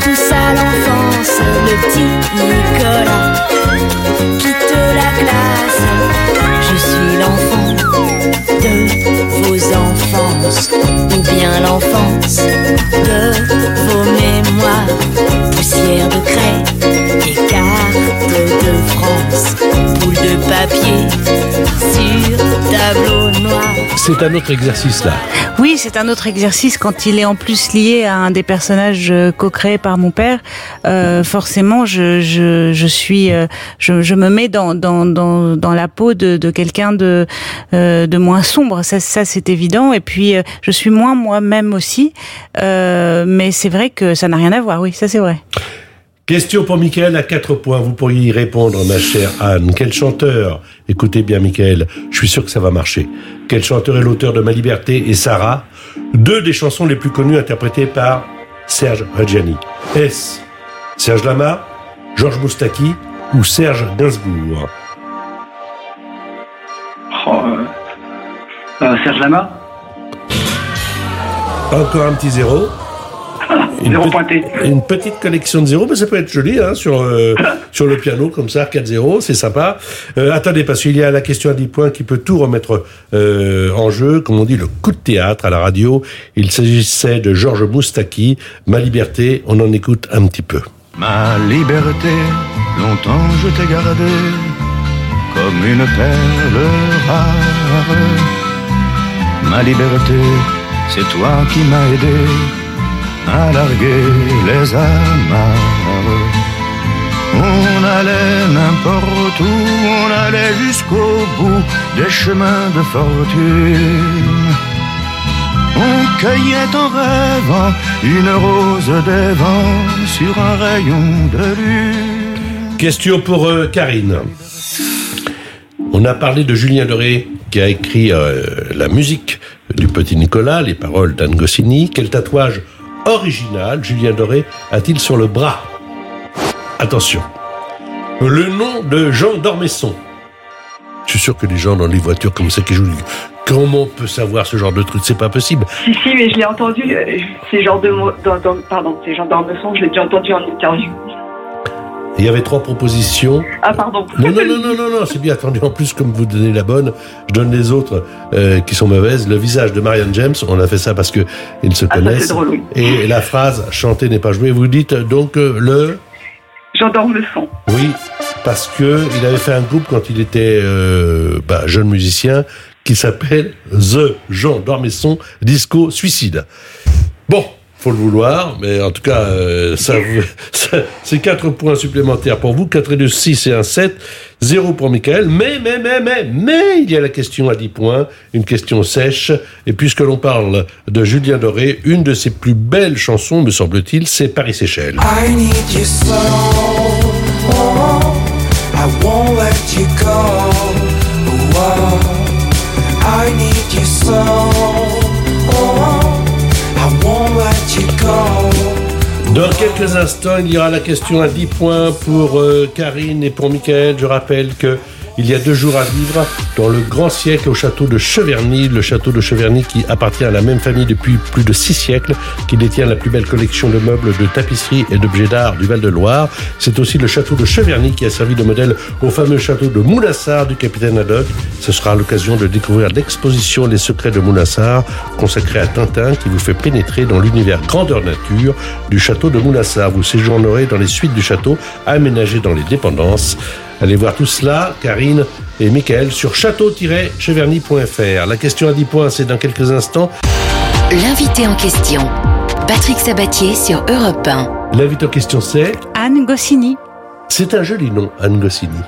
Tout ça l'enfance, le petit Nicolas. C'est un autre exercice là. Oui, c'est un autre exercice quand il est en plus lié à un des personnages euh, co-créés par mon père. Euh, forcément, je, je, je suis, euh, je, je me mets dans, dans, dans, dans la peau de, de quelqu'un de, euh, de moins sombre. Ça, ça c'est évident. Et puis, je suis moins moi-même aussi. Euh, mais c'est vrai que ça n'a rien à voir. Oui, ça c'est vrai. Question pour Michael à 4 points. Vous pourriez y répondre, ma chère Anne. Quel chanteur? Écoutez bien, Michael. Je suis sûr que ça va marcher. Quel chanteur est l'auteur de Ma Liberté et Sarah? Deux des chansons les plus connues interprétées par Serge Reggiani. Est-ce Serge Lama, Georges Moustaki ou Serge Gainsbourg? Oh, euh, euh, Serge Lama? Encore un petit zéro. Une, Zéro pe- pointé. une petite collection de zéros, mais ça peut être joli hein, sur, euh, sur le piano, comme ça, 4-0, c'est sympa. Euh, attendez, parce qu'il y a la question à 10 points qui peut tout remettre euh, en jeu, comme on dit, le coup de théâtre à la radio. Il s'agissait de Georges Moustaki, Ma liberté, on en écoute un petit peu. Ma liberté, longtemps je t'ai gardée comme une perle rare. Ma liberté, c'est toi qui m'as aidé à larguer les amarres. On allait n'importe où, on allait jusqu'au bout des chemins de fortune. On cueillait en rêvant une rose des vents sur un rayon de lune. Question pour euh, Karine. On a parlé de Julien Doré qui a écrit euh, la musique du Petit Nicolas, les paroles d'Anne Goscinny. Quel tatouage original Julien Doré a-t-il sur le bras? Attention. Le nom de Jean d'Ormesson. Je suis sûr que les gens dans les voitures comme ça qui jouent, comment on peut savoir ce genre de truc? C'est pas possible. Si, si, mais je l'ai entendu. euh, Ces genres de mots. Pardon, ces je l'ai déjà entendu en interview. Il y avait trois propositions. Ah, pardon. Non, non, non, non, non, non, c'est bien attendu. En plus, comme vous donnez la bonne, je donne les autres euh, qui sont mauvaises. Le visage de Marianne James, on a fait ça parce que ils se Ah, connaissent. drôle, oui. Et la phrase chanter n'est pas joué. Vous dites donc euh, le Jean d'Ormesson. oui parce que il avait fait un groupe quand il était euh, bah, jeune musicien qui s'appelle The Jean d'Ormesson Disco Suicide. Bon. Faut le vouloir, mais en tout cas, euh, ça, c'est 4 points supplémentaires pour vous, 4 et 2, 6 et 1, 7, 0 pour Michael, mais, mais, mais, mais, mais, il y a la question à 10 points, une question sèche, et puisque l'on parle de Julien Doré, une de ses plus belles chansons, me semble-t-il, c'est Paris-Séchelles. I need you so. I won't let you go. Whoa. I need you so. I won't. Dans quelques instants, il y aura la question à 10 points pour euh, Karine et pour Michael. Je rappelle que il y a deux jours à vivre dans le grand siècle au château de Cheverny, le château de Cheverny qui appartient à la même famille depuis plus de six siècles, qui détient la plus belle collection de meubles, de tapisseries et d'objets d'art du Val-de-Loire. C'est aussi le château de Cheverny qui a servi de modèle au fameux château de Mounassar du capitaine Haddock. Ce sera l'occasion de découvrir l'exposition Les secrets de Mounassar, consacrée à Tintin, qui vous fait pénétrer dans l'univers grandeur nature du château de Mounassar. Vous séjournerez dans les suites du château, aménagées dans les dépendances. Allez voir tout cela, Karine et Michael, sur château-cheverny.fr. La question à 10 points, c'est dans quelques instants. L'invité en question. Patrick Sabatier sur Europe 1. L'invité en question, c'est... Anne Goscinny. C'est un joli nom, Anne Goscinny.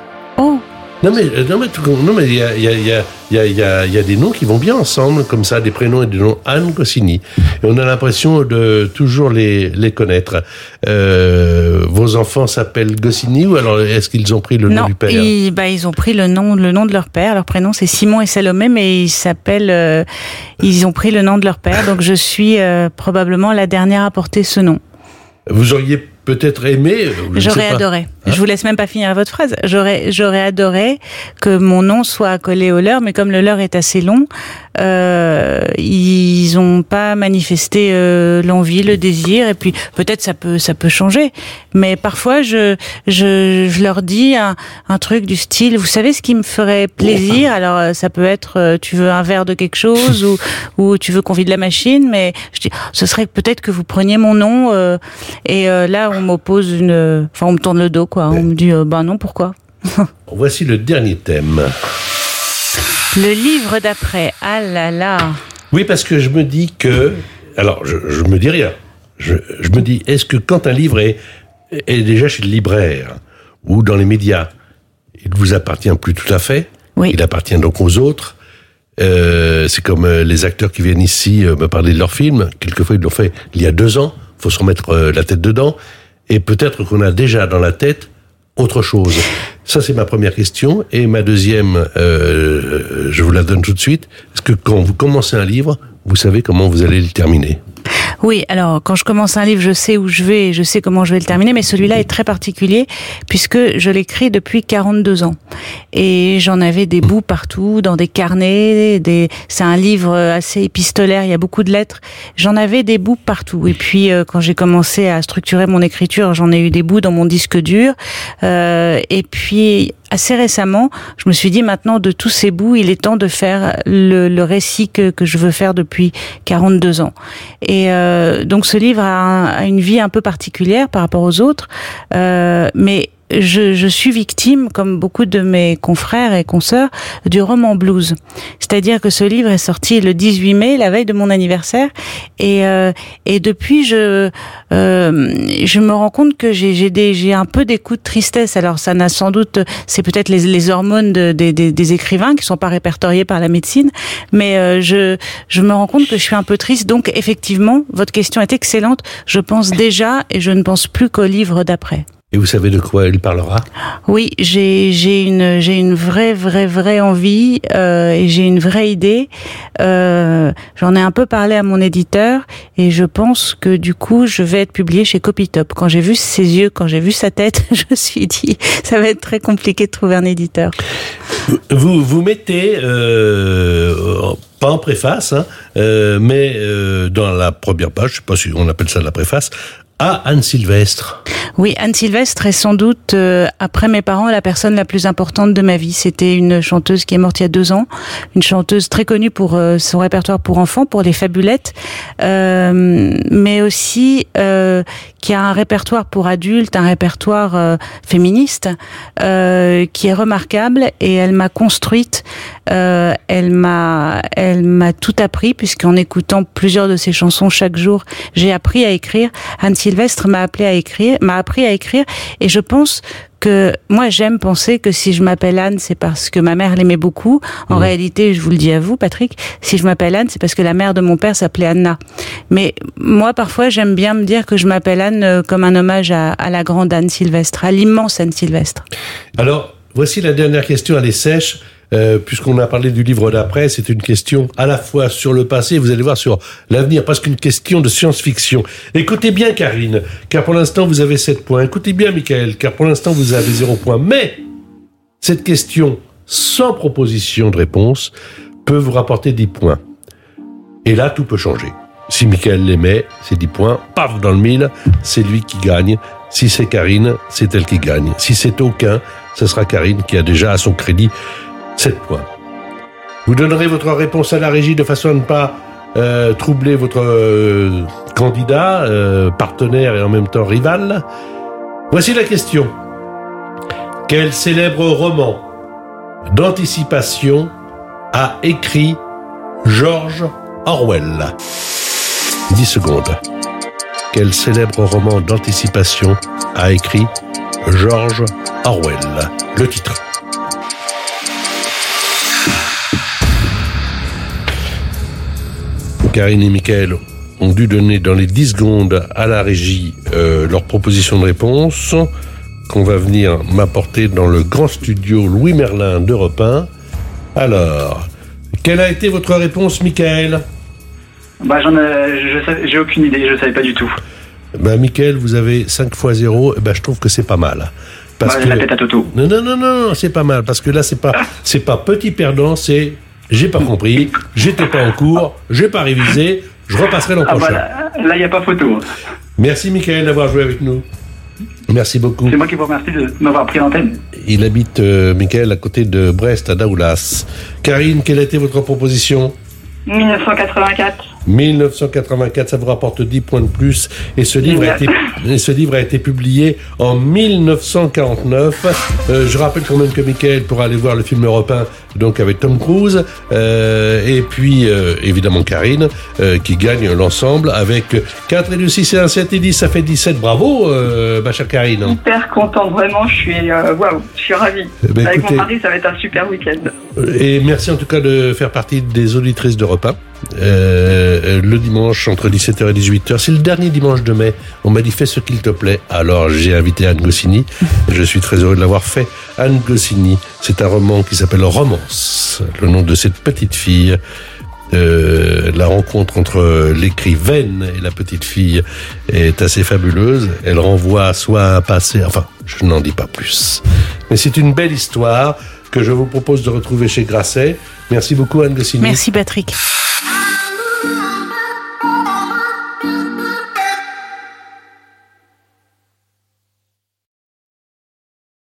Non mais euh, non mais non mais il y a il y a il y a il y a il y a des noms qui vont bien ensemble comme ça des prénoms et des noms Anne Goscinny et on a l'impression de toujours les les connaître. Euh, vos enfants s'appellent Goscinny ou alors est-ce qu'ils ont pris le nom non, du père? ils, bah, ils ont pris le nom, le nom de leur père. Leur prénom c'est Simon et Salomé, mais ils s'appellent, euh, ils ont pris le nom de leur père. Donc je suis euh, probablement la dernière à porter ce nom. Vous auriez peut-être aimé J'aurais adoré. Je vous laisse même pas finir votre phrase. J'aurais, j'aurais adoré que mon nom soit accolé au leur, mais comme le leur est assez long, euh, ils ont pas manifesté euh, l'envie, le désir, et puis peut-être ça peut, ça peut changer. Mais parfois, je, je, je leur dis un, un truc du style, vous savez ce qui me ferait plaisir? Alors euh, ça peut être, euh, tu veux un verre de quelque chose ou, ou tu veux qu'on vide la machine, mais je dis, ce serait peut-être que vous preniez mon nom. euh, et euh, là, on m'oppose une, enfin, on me tourne le dos, quoi. On me dit, euh, ben non, pourquoi Voici le dernier thème. Le livre d'après. Ah là là. Oui, parce que je me dis que. Alors, je, je me dis rien. Je, je me dis, est-ce que quand un livre est, est déjà chez le libraire ou dans les médias, il vous appartient plus tout à fait Oui. Il appartient donc aux autres. Euh, c'est comme euh, les acteurs qui viennent ici me parler de leur film. Quelquefois, ils l'ont fait il y a deux ans. faut se remettre la tête dedans. Et peut-être qu'on a déjà dans la tête autre chose. Ça, c'est ma première question. Et ma deuxième, euh, je vous la donne tout de suite. Est-ce que quand vous commencez un livre, vous savez comment vous allez le terminer? Oui, alors quand je commence un livre, je sais où je vais, je sais comment je vais le terminer, mais celui-là est très particulier puisque je l'écris depuis 42 ans et j'en avais des bouts partout, dans des carnets, des. C'est un livre assez épistolaire, il y a beaucoup de lettres. J'en avais des bouts partout. Et puis euh, quand j'ai commencé à structurer mon écriture, j'en ai eu des bouts dans mon disque dur. Euh, et puis assez récemment, je me suis dit maintenant de tous ces bouts, il est temps de faire le, le récit que, que je veux faire depuis 42 ans. Et euh, donc ce livre a, a une vie un peu particulière par rapport aux autres, euh, mais je, je suis victime, comme beaucoup de mes confrères et consoeurs, du roman blues. C'est-à-dire que ce livre est sorti le 18 mai, la veille de mon anniversaire, et, euh, et depuis, je, euh, je me rends compte que j'ai un peu des coups de tristesse. Alors ça n'a sans doute, c'est peut-être les, les hormones de- des écrivains qui sont pas répertoriés par la médecine, mais euh, je, je me rends compte que je suis un peu triste. Donc effectivement, votre question est excellente. Je pense déjà et je ne pense plus qu'au livre d'après. Et vous savez de quoi il parlera? Oui, j'ai une j'ai une vraie vraie vraie envie euh, et j'ai une vraie idée. Euh, J'en ai un peu parlé à mon éditeur et je pense que du coup je vais être publié chez Copytop. Quand j'ai vu ses yeux, quand j'ai vu sa tête, je me suis dit ça va être très compliqué de trouver un éditeur. Vous vous mettez euh, pas en préface, hein, euh, mais euh, dans la première page, je sais pas si on appelle ça la préface, à Anne Sylvestre. Oui, Anne Sylvestre est sans doute, euh, après mes parents, la personne la plus importante de ma vie. C'était une chanteuse qui est morte il y a deux ans, une chanteuse très connue pour euh, son répertoire pour enfants, pour les fabulettes, euh, mais aussi euh, qui a un répertoire pour adultes, un répertoire euh, féministe, euh, qui est remarquable et elle m'a construite, euh, elle m'a, elle m'a tout appris puisqu'en écoutant plusieurs de ses chansons chaque jour, j'ai appris à écrire. Anne Sylvestre m'a appelé à écrire, m'a appris à écrire et je pense que moi j'aime penser que si je m'appelle Anne, c'est parce que ma mère l'aimait beaucoup. En réalité, je vous le dis à vous, Patrick, si je m'appelle Anne, c'est parce que la mère de mon père s'appelait Anna. Mais moi, parfois, j'aime bien me dire que je m'appelle Anne euh, comme un hommage à, à la grande Anne Sylvestre, à l'immense Anne Sylvestre. Alors, voici la dernière question, elle est sèche. Euh, puisqu'on a parlé du livre d'après, c'est une question à la fois sur le passé, vous allez voir sur l'avenir, parce qu'une question de science-fiction. Écoutez bien Karine, car pour l'instant vous avez 7 points. Écoutez bien Michael, car pour l'instant vous avez 0 points. Mais cette question sans proposition de réponse peut vous rapporter 10 points. Et là, tout peut changer. Si Michael met, c'est 10 points, paf, dans le mille, c'est lui qui gagne. Si c'est Karine, c'est elle qui gagne. Si c'est aucun, ce sera Karine qui a déjà à son crédit 7 points. Vous donnerez votre réponse à la régie de façon à ne pas euh, troubler votre euh, candidat, euh, partenaire et en même temps rival. Voici la question. Quel célèbre roman d'anticipation a écrit George Orwell? 10 secondes. Quel célèbre roman d'anticipation a écrit George Orwell? Le titre. Karine et Michael ont dû donner dans les 10 secondes à la régie euh, leur proposition de réponse qu'on va venir m'apporter dans le grand studio Louis Merlin d'Europe 1. Alors, quelle a été votre réponse, Michael? Bah, j'en ai, j'ai aucune idée, je savais pas du tout. Ben, Michael, vous avez 5 fois 0, et ben, je trouve que c'est pas mal. Parce Bah, que... La tête à Toto. Non, non, non, non, non, c'est pas mal, parce que là, c'est pas, c'est pas petit perdant, c'est j'ai pas compris, j'étais pas en cours, j'ai pas révisé, je repasserai l'an Ah prochain. bah là, il n'y a pas photo. Merci, Michael, d'avoir joué avec nous. Merci beaucoup. C'est moi qui vous remercie de m'avoir pris l'antenne. Il habite, euh, Michael, à côté de Brest, à Daoulas. Karine, quelle a été votre proposition? 1984. 1984, ça vous rapporte 10 points de plus. Et ce livre, a été, et ce livre a été publié en 1949. Euh, je rappelle quand même que Michael pourra aller voir le film européen donc avec Tom Cruise euh, et puis euh, évidemment Karine euh, qui gagne l'ensemble avec 4 et 2, 6 et 1, 7 et 10, ça fait 17. Bravo euh, ma chère Karine. Hyper contente, vraiment, je suis, euh, waouh, je suis ravie. Eh ben, Avec écoutez- mon mari, ça va être un super week-end. Et merci en tout cas de faire partie des auditrices de repas. Euh, le dimanche entre 17h et 18h, c'est le dernier dimanche de mai. On m'a dit fais ce qu'il te plaît. Alors j'ai invité Anne Goscinny. Je suis très heureux de l'avoir fait. Anne Goscinny, c'est un roman qui s'appelle Romance. Le nom de cette petite fille. Euh, la rencontre entre l'écrivaine et la petite fille est assez fabuleuse. Elle renvoie soit à un passé, enfin, je n'en dis pas plus. Mais c'est une belle histoire que je vous propose de retrouver chez Grasset. Merci beaucoup Anne Goscinny. Merci Patrick.